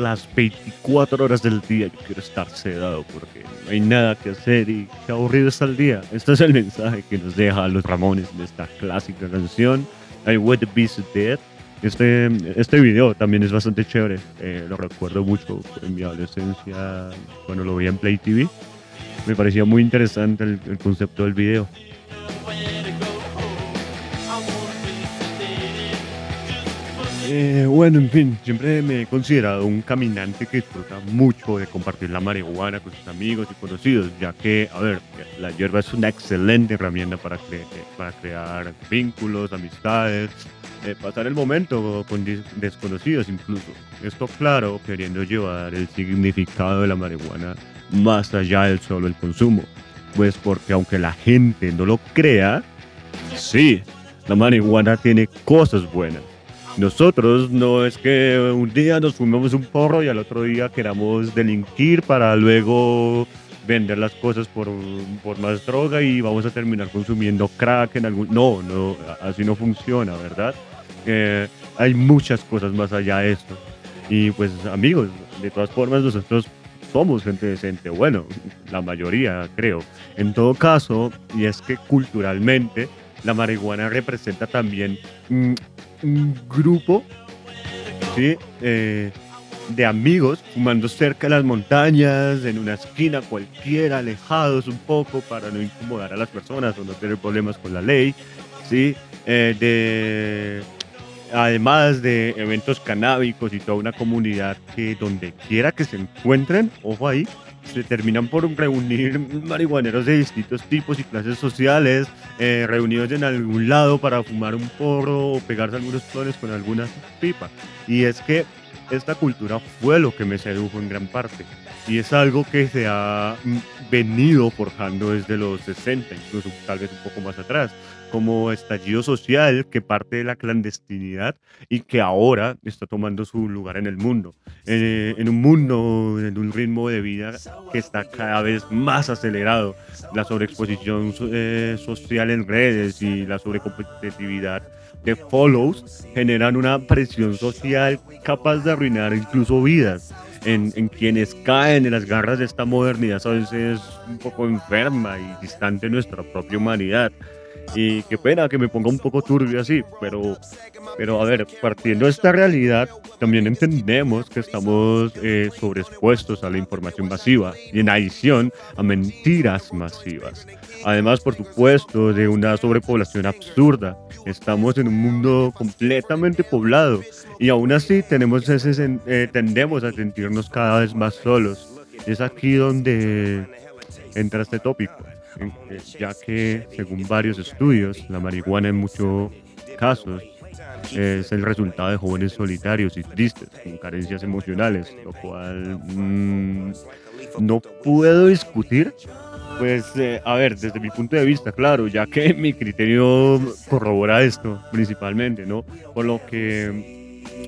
Las 24 horas del día yo quiero estar sedado porque no hay nada que hacer y qué aburrido está el día. Este es el mensaje que nos deja los Ramones de esta clásica canción, I Would Be So Dead. Este, este video también es bastante chévere, eh, lo recuerdo mucho en mi adolescencia cuando lo vi en Play TV. Me parecía muy interesante el, el concepto del video. Eh, bueno, en fin, siempre me he considerado un caminante que disfruta mucho de compartir la marihuana con sus amigos y conocidos, ya que, a ver, la hierba es una excelente herramienta para, cre- para crear vínculos, amistades, eh, pasar el momento con desconocidos incluso. Esto, claro, queriendo llevar el significado de la marihuana más allá del solo el consumo. Pues porque aunque la gente no lo crea, sí, la marihuana tiene cosas buenas. Nosotros no es que un día nos fumemos un porro y al otro día queramos delinquir para luego vender las cosas por, por más droga y vamos a terminar consumiendo crack en algún... No, no, así no funciona, ¿verdad? Eh, hay muchas cosas más allá de esto. Y pues amigos, de todas formas nosotros somos gente decente, bueno, la mayoría creo. En todo caso, y es que culturalmente la marihuana representa también un grupo. Eh, de amigos fumando cerca de las montañas, en una esquina cualquiera, alejados un poco para no incomodar a las personas o no tener problemas con la ley, ¿sí? Eh, de, además de eventos canábicos y toda una comunidad que donde quiera que se encuentren, ojo ahí, se terminan por reunir marihuaneros de distintos tipos y clases sociales, eh, reunidos en algún lado para fumar un porro o pegarse algunos clones con alguna pipa. Y es que esta cultura fue lo que me sedujo en gran parte. Y es algo que se ha mm, venido forjando desde los 60, incluso tal vez un poco más atrás, como estallido social que parte de la clandestinidad y que ahora está tomando su lugar en el mundo. Eh, en un mundo, en un ritmo de vida que está cada vez más acelerado. La sobreexposición so- eh, social en redes y la sobrecompetitividad de follows generan una presión social capaz de arruinar incluso vidas. En, en quienes caen en las garras de esta modernidad a veces un poco enferma y distante de nuestra propia humanidad. Y qué pena que me ponga un poco turbio así, pero, pero a ver, partiendo de esta realidad, también entendemos que estamos eh, sobreexpuestos a la información masiva y en adición a mentiras masivas. Además, por supuesto, de una sobrepoblación absurda. Estamos en un mundo completamente poblado y aún así tenemos ese, eh, tendemos a sentirnos cada vez más solos. Es aquí donde entra este tópico, ya que según varios estudios, la marihuana en muchos casos es el resultado de jóvenes solitarios y tristes, con carencias emocionales, lo cual mm, no puedo discutir. Pues, eh, a ver, desde mi punto de vista, claro, ya que mi criterio corrobora esto principalmente, ¿no? Por lo que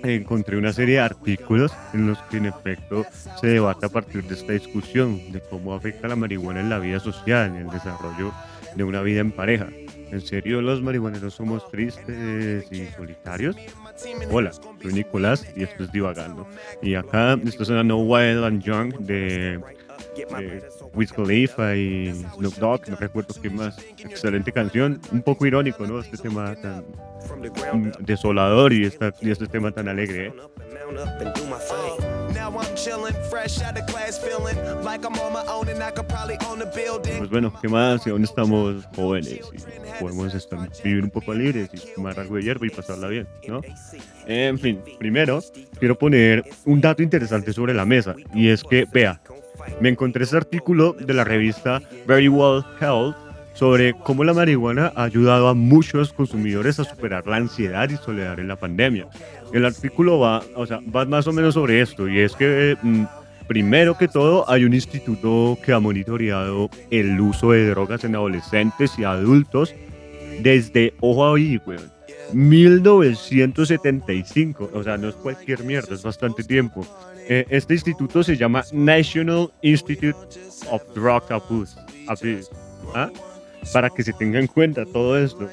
encontré una serie de artículos en los que en efecto se debate a partir de esta discusión de cómo afecta la marihuana en la vida social, en el desarrollo de una vida en pareja. ¿En serio los marihuaneros somos tristes y solitarios? Hola, soy Nicolás y esto es Divagando. Y acá esto suena No Wild and Young de, de Wiz Khalifa y Snoop Dogg, no recuerdo qué más. Excelente canción, un poco irónico, ¿no? Este tema tan mm, desolador y, esta, y este tema tan alegre, ¿eh? Pues bueno, ¿qué más? Si aún estamos jóvenes y podemos estar, vivir un poco libres y fumar algo de hierba y pasarla bien, ¿no? En fin, primero quiero poner un dato interesante sobre la mesa y es que, vea, me encontré este artículo de la revista Very Well Health sobre cómo la marihuana ha ayudado a muchos consumidores a superar la ansiedad y soledad en la pandemia. El artículo va, o sea, va más o menos sobre esto y es que mm, primero que todo hay un instituto que ha monitoreado el uso de drogas en adolescentes y adultos desde, ojo ahí, weón, 1975. O sea, no es cualquier mierda, es bastante tiempo. Eh, este instituto se llama National Institute of Drug Abuse. Abuse, ¿ah? Para que se tenga en cuenta todo esto.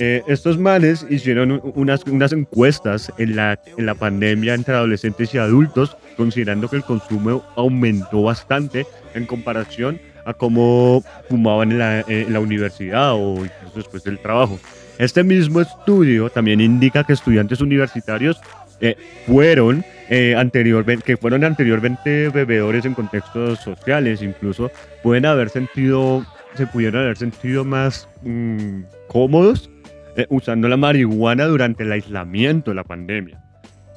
Eh, estos manes hicieron unas, encuestas en la, pandemia entre adolescentes y adultos, considerando que el consumo aumentó bastante en comparación a cómo fumaban en la, la universidad o incluso después del trabajo. Este mismo estudio también indica que estudiantes universitarios eh, fueron eh, anteriormente, que fueron anteriormente bebedores en contextos sociales, incluso pueden haber sentido, se pudieron haber sentido más mm, cómodos eh, usando la marihuana durante el aislamiento de la pandemia.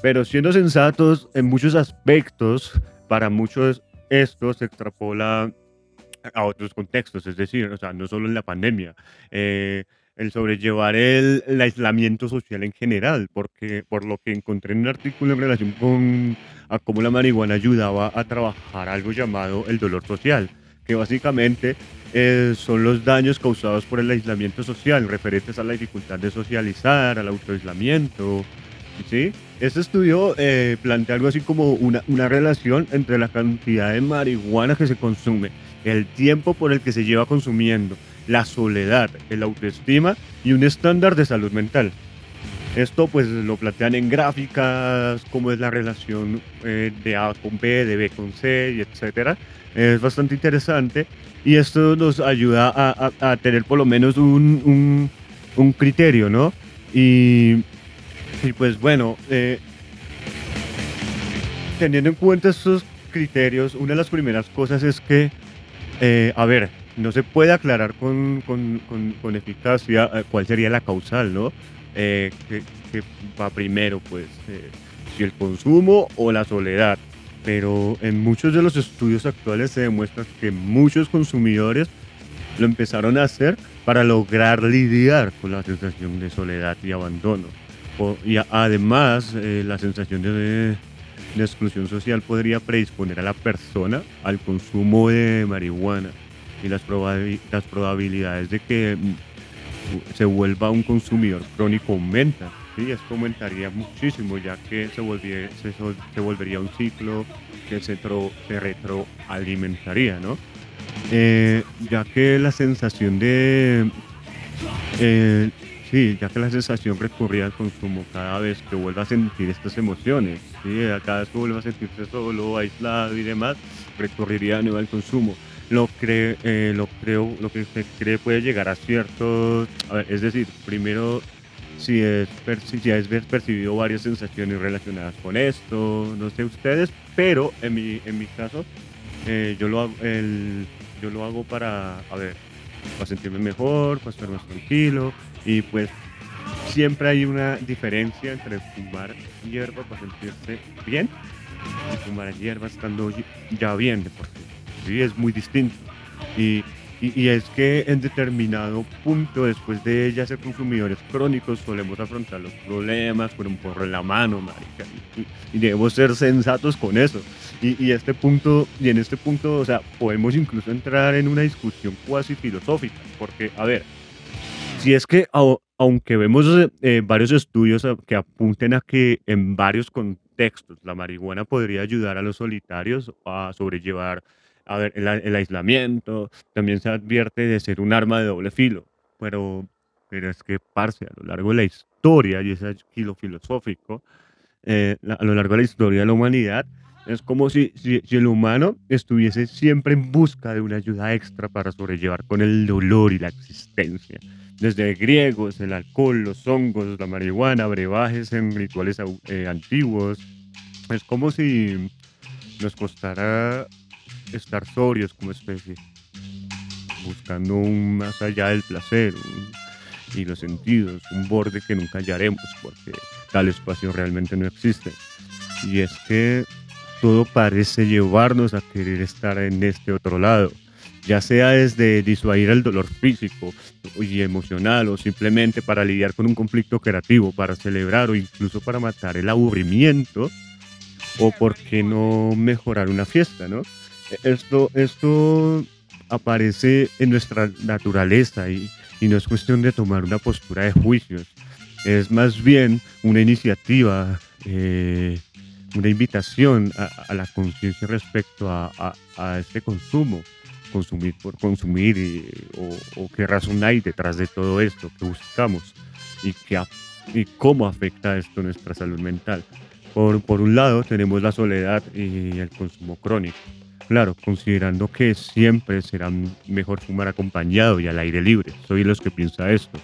Pero siendo sensatos en muchos aspectos, para muchos esto se extrapola a otros contextos, es decir, o sea, no solo en la pandemia, eh, el sobrellevar el, el aislamiento social en general, porque por lo que encontré en un artículo en relación con a cómo la marihuana ayudaba a trabajar algo llamado el dolor social, que básicamente eh, son los daños causados por el aislamiento social, referentes a la dificultad de socializar, al autoaislamiento, ¿sí? Este estudio eh, plantea algo así como una, una relación entre la cantidad de marihuana que se consume, el tiempo por el que se lleva consumiendo, la soledad, el autoestima y un estándar de salud mental. Esto pues lo plantean en gráficas, cómo es la relación eh, de A con B, de B con C, y etcétera. Es bastante interesante y esto nos ayuda a, tener por lo menos un, un- criterio, ¿no? Y, pues bueno, eh, teniendo en cuenta estos criterios, una de las primeras cosas es que, eh, a ver, no se puede aclarar con, con- con- eficacia cuál sería la causal, ¿no? Eh, que, que va primero, pues, eh, si el consumo o la soledad. Pero en muchos de los estudios actuales se demuestra que muchos consumidores lo empezaron a hacer para lograr lidiar con la sensación de soledad y abandono. O- y a- además, eh, la sensación de, de exclusión social podría predisponer a la persona al consumo de marihuana y las, las probabilidades de que se vuelva un consumidor crónico aumenta. Sí, esto aumentaría muchísimo ya que se, sol- se volvería un ciclo que se, tro- se retroalimentaría, ¿no? Eh, ya que la sensación de... eh, sí, ya que la sensación recurría al consumo cada vez que vuelva a sentir estas emociones, ¿sí? cada vez que vuelva a sentirse solo, aislado y demás, recurriría de nuevo al consumo. Lo, cree, eh, lo creo, lo que se cree puede llegar a ver, es decir, primero si es, si es percibido varias sensaciones relacionadas con esto, no sé ustedes, pero en mi, en mi caso, eh, yo, lo el- yo lo hago para, a ver, para sentirme mejor, para estar más tranquilo y pues siempre hay una diferencia entre fumar hierba para sentirse bien y fumar hierba estando ya bien de por sí. Sí, es muy distinto. Y, y- y es que en determinado punto, después de ya ser consumidores crónicos, solemos afrontar los problemas con un porro en la mano, marica. Y, y- debemos ser sensatos con eso. Y, y este punto, y en este punto, o sea, podemos incluso entrar en una discusión cuasi filosófica. Porque, a ver, si es que au- aunque vemos eh, varios estudios que apunten a que en varios contextos la marihuana podría ayudar a los solitarios a sobrellevar a ver, el, el aislamiento, también se advierte de ser un arma de doble filo, pero, pero es que, parce, a lo largo de la historia, y es lo filosófico, eh, a lo largo de la historia de la humanidad, es como si, si, si el humano estuviese siempre en busca de una ayuda extra para sobrellevar con el dolor y la existencia. Desde griegos, el alcohol, los hongos, la marihuana, brebajes en rituales eh, antiguos. Es como si nos costara estar sobrios como especie, buscando un más allá del placer un- y los sentidos, un borde que nunca hallaremos porque tal espacio realmente no existe. Y es que todo parece llevarnos a querer estar en este otro lado, ya sea desde disuadir el dolor físico y emocional o simplemente para lidiar con un conflicto creativo, para celebrar o incluso para matar el aburrimiento o por qué no mejorar una fiesta, ¿no? Esto, esto aparece en nuestra naturaleza y, y no es cuestión de tomar una postura de juicios, es más bien una iniciativa, eh, una invitación a, a la conciencia respecto a, a- a este consumo. consumir por consumir y- o, o qué razón hay detrás de todo esto que buscamos y, af- y cómo afecta esto nuestra salud mental. Por, por un lado tenemos la soledad y el consumo crónico. Claro, considerando que siempre será mejor fumar acompañado y al aire libre. Soy los que piensa esto.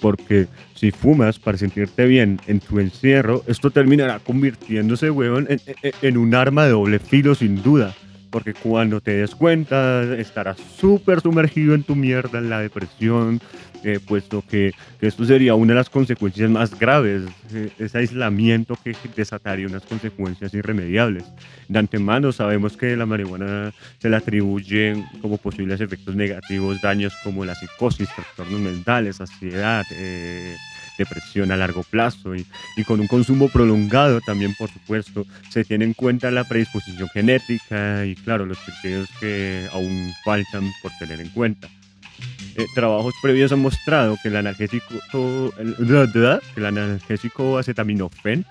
Porque si fumas para sentirte bien en tu encierro, esto terminará convirtiéndose, weón, en- en un arma de doble filo sin duda. Porque cuando te des cuenta, estarás súper sumergido en tu mierda, en la depresión, eh, puesto que, que esto sería una de las consecuencias más graves, eh, ese aislamiento que desataría unas consecuencias irremediables. De antemano sabemos que la marihuana se le atribuyen como posibles efectos negativos daños como la psicosis, trastornos mentales, ansiedad, eh, depresión a largo plazo y, y con un consumo prolongado también, por supuesto, se tiene en cuenta la predisposición genética y, claro, los criterios que aún faltan por tener en cuenta. Eh, trabajos previos han mostrado que el analgésico, el, analgésico acetaminofén,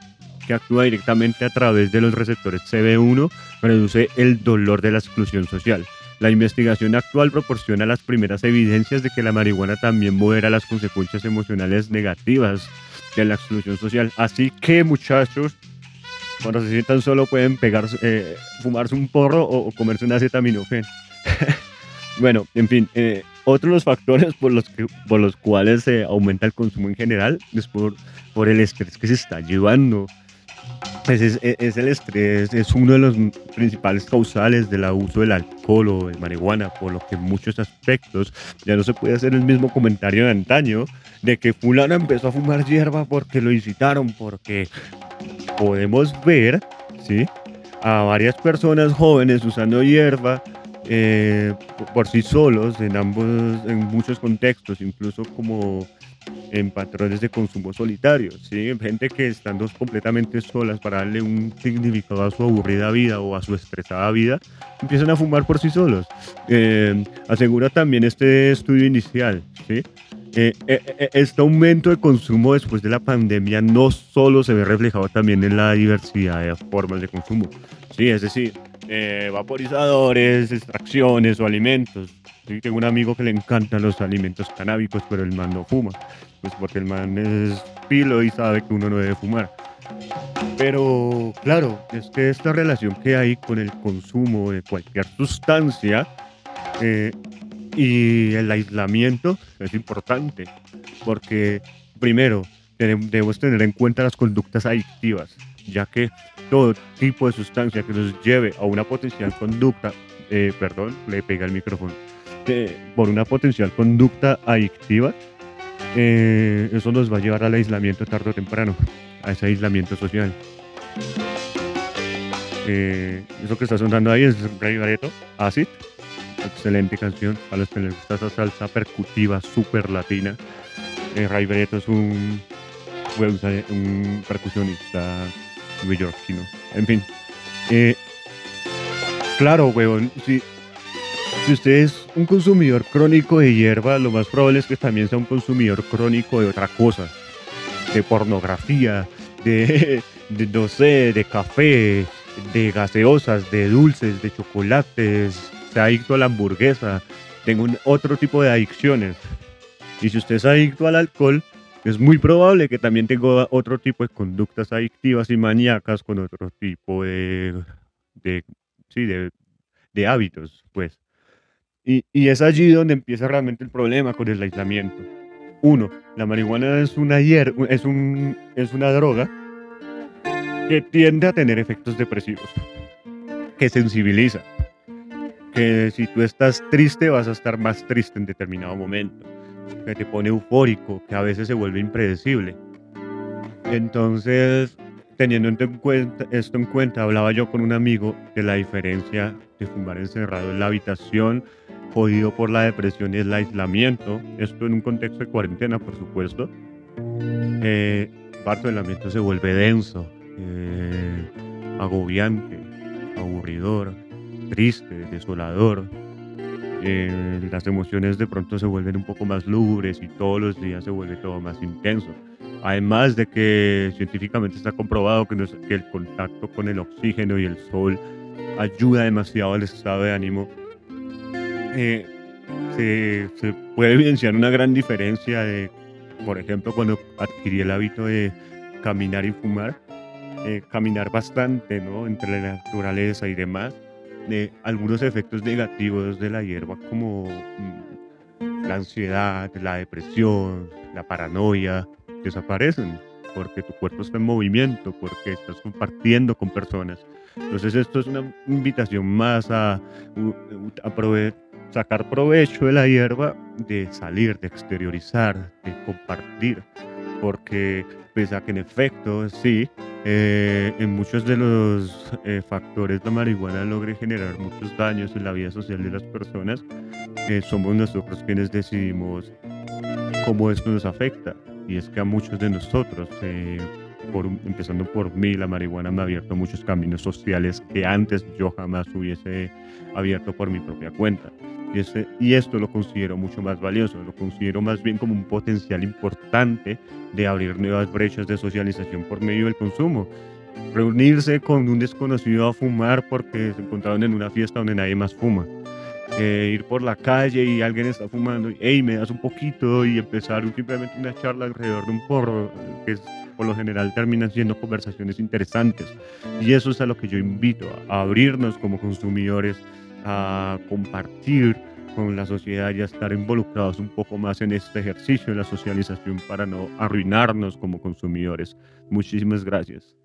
que actúa directamente a través de los receptores CB1, reduce el dolor de la exclusión social. La investigación actual proporciona las primeras evidencias de que la marihuana también modera las consecuencias emocionales negativas de la exclusión social. Así que, muchachos, cuando se sientan solo pueden pegarse, eh, fumarse un porro o, o comerse un acetaminofén. bueno, en fin, eh, otro de los factores por los, que, por los cuales se aumenta el consumo en general es por, por el estrés que se está llevando. Es, es- es el estrés, es uno de los principales causales del abuso del alcohol o de marihuana, por lo que en muchos aspectos ya no se puede hacer el mismo comentario de antaño de que fulano empezó a fumar hierba porque lo incitaron, porque podemos ver, ¿sí? A varias personas jóvenes usando hierba eh, por- sí solos en ambos, en muchos contextos, incluso como en patrones de consumo solitario, ¿sí? Gente que estando completamente solas para darle un significado a su aburrida vida o a su estresada vida, empiezan a fumar por sí solos. Eh, asegura también este estudio inicial, ¿sí? Eh, eh, eh, este aumento de consumo después de la pandemia no solo se ve reflejado también en la diversidad de formas de consumo, ¿sí? Es decir, eh, vaporizadores, extracciones o alimentos. Sí, tengo un amigo que le encantan los alimentos canábicos, pero el man no fuma. Pues porque el man es pilo y sabe que uno no debe fumar. Pero claro, es que esta relación que hay con el consumo de cualquier sustancia eh, y el aislamiento es importante. Porque primero, debemos tener en cuenta las conductas adictivas, ya que todo tipo de sustancia que nos lleve a una potencial conducta, eh, perdón, le pega el micrófono, por una potencial conducta adictiva, eh, eso nos va a llevar al aislamiento tarde o temprano, a ese aislamiento social. Eh, eso que está sonando ahí es Rey Bareto, Acid, excelente canción, a los que les gusta esa salsa percutiva súper latina. Ray Bareto es un, un percusionista neoyorquino. En fin. Eh, claro, weón, si, usted es un consumidor crónico de hierba, lo más probable es que también sea un consumidor crónico de otra cosa. De pornografía, de, de, no sé, de café, de gaseosas, de dulces, de chocolates, sea adicto a la hamburguesa, tengo un, otro tipo de adicciones. Y si usted es adicto al alcohol, es muy probable que también tenga otro tipo de conductas adictivas y maníacas con otro tipo de, de, sí, de, de hábitos, pues. Y, y es allí donde empieza realmente el problema con el aislamiento. Uno, la marihuana es una, hier es, un, es una droga que tiende a tener efectos depresivos, que sensibiliza, que si tú estás triste vas a estar más triste en determinado momento, que te pone eufórico, que a veces se vuelve impredecible. Entonces, teniendo en cuenta, esto en cuenta, hablaba yo con un amigo de la diferencia de fumar encerrado en la habitación, jodido por la depresión y el aislamiento, esto en un contexto de cuarentena, por supuesto. Eh, parte del ambiente se vuelve denso, eh, agobiante, aburridor, triste, desolador. Eh, las emociones de pronto se vuelven un poco más lúgubres y todos los días se vuelve todo más intenso. Además de que científicamente está comprobado que, nos- que el contacto con el oxígeno y el sol ayuda demasiado al estado de ánimo eh, se, se puede evidenciar una gran diferencia de, por ejemplo, cuando adquirí el hábito de caminar y fumar, eh, caminar bastante, ¿no? Entre la naturaleza y demás, de algunos efectos negativos de la hierba como mm, la ansiedad, la depresión, la paranoia, desaparecen porque tu cuerpo está en movimiento, porque estás compartiendo con personas. Entonces esto es una invitación más a, a prove- sacar provecho de la hierba, de salir, de exteriorizar, de compartir, porque pese a que en efecto, sí, eh, en muchos de los eh, factores la marihuana logre generar muchos daños en la vida social de las personas, eh, somos nosotros quienes decidimos cómo esto nos afecta. Y es que a muchos de nosotros, eh, por, empezando por mí, la marihuana me ha abierto muchos caminos sociales que antes yo jamás hubiese abierto por mi propia cuenta. Ese- y esto lo considero mucho más valioso, lo considero más bien como un potencial importante de abrir nuevas brechas de socialización por medio del consumo. Reunirse con un desconocido a fumar porque se encontraron en una fiesta donde nadie más fuma eh, ir por la calle y alguien está fumando, y, hey, me das un poquito y empezar simplemente una charla alrededor de un porro, que es- por lo general terminan siendo conversaciones interesantes. Y eso es a lo que yo invito, a abrirnos como consumidores, a compartir con la sociedad y a estar involucrados un poco más en este ejercicio, en la socialización, para no arruinarnos como consumidores. Muchísimas gracias.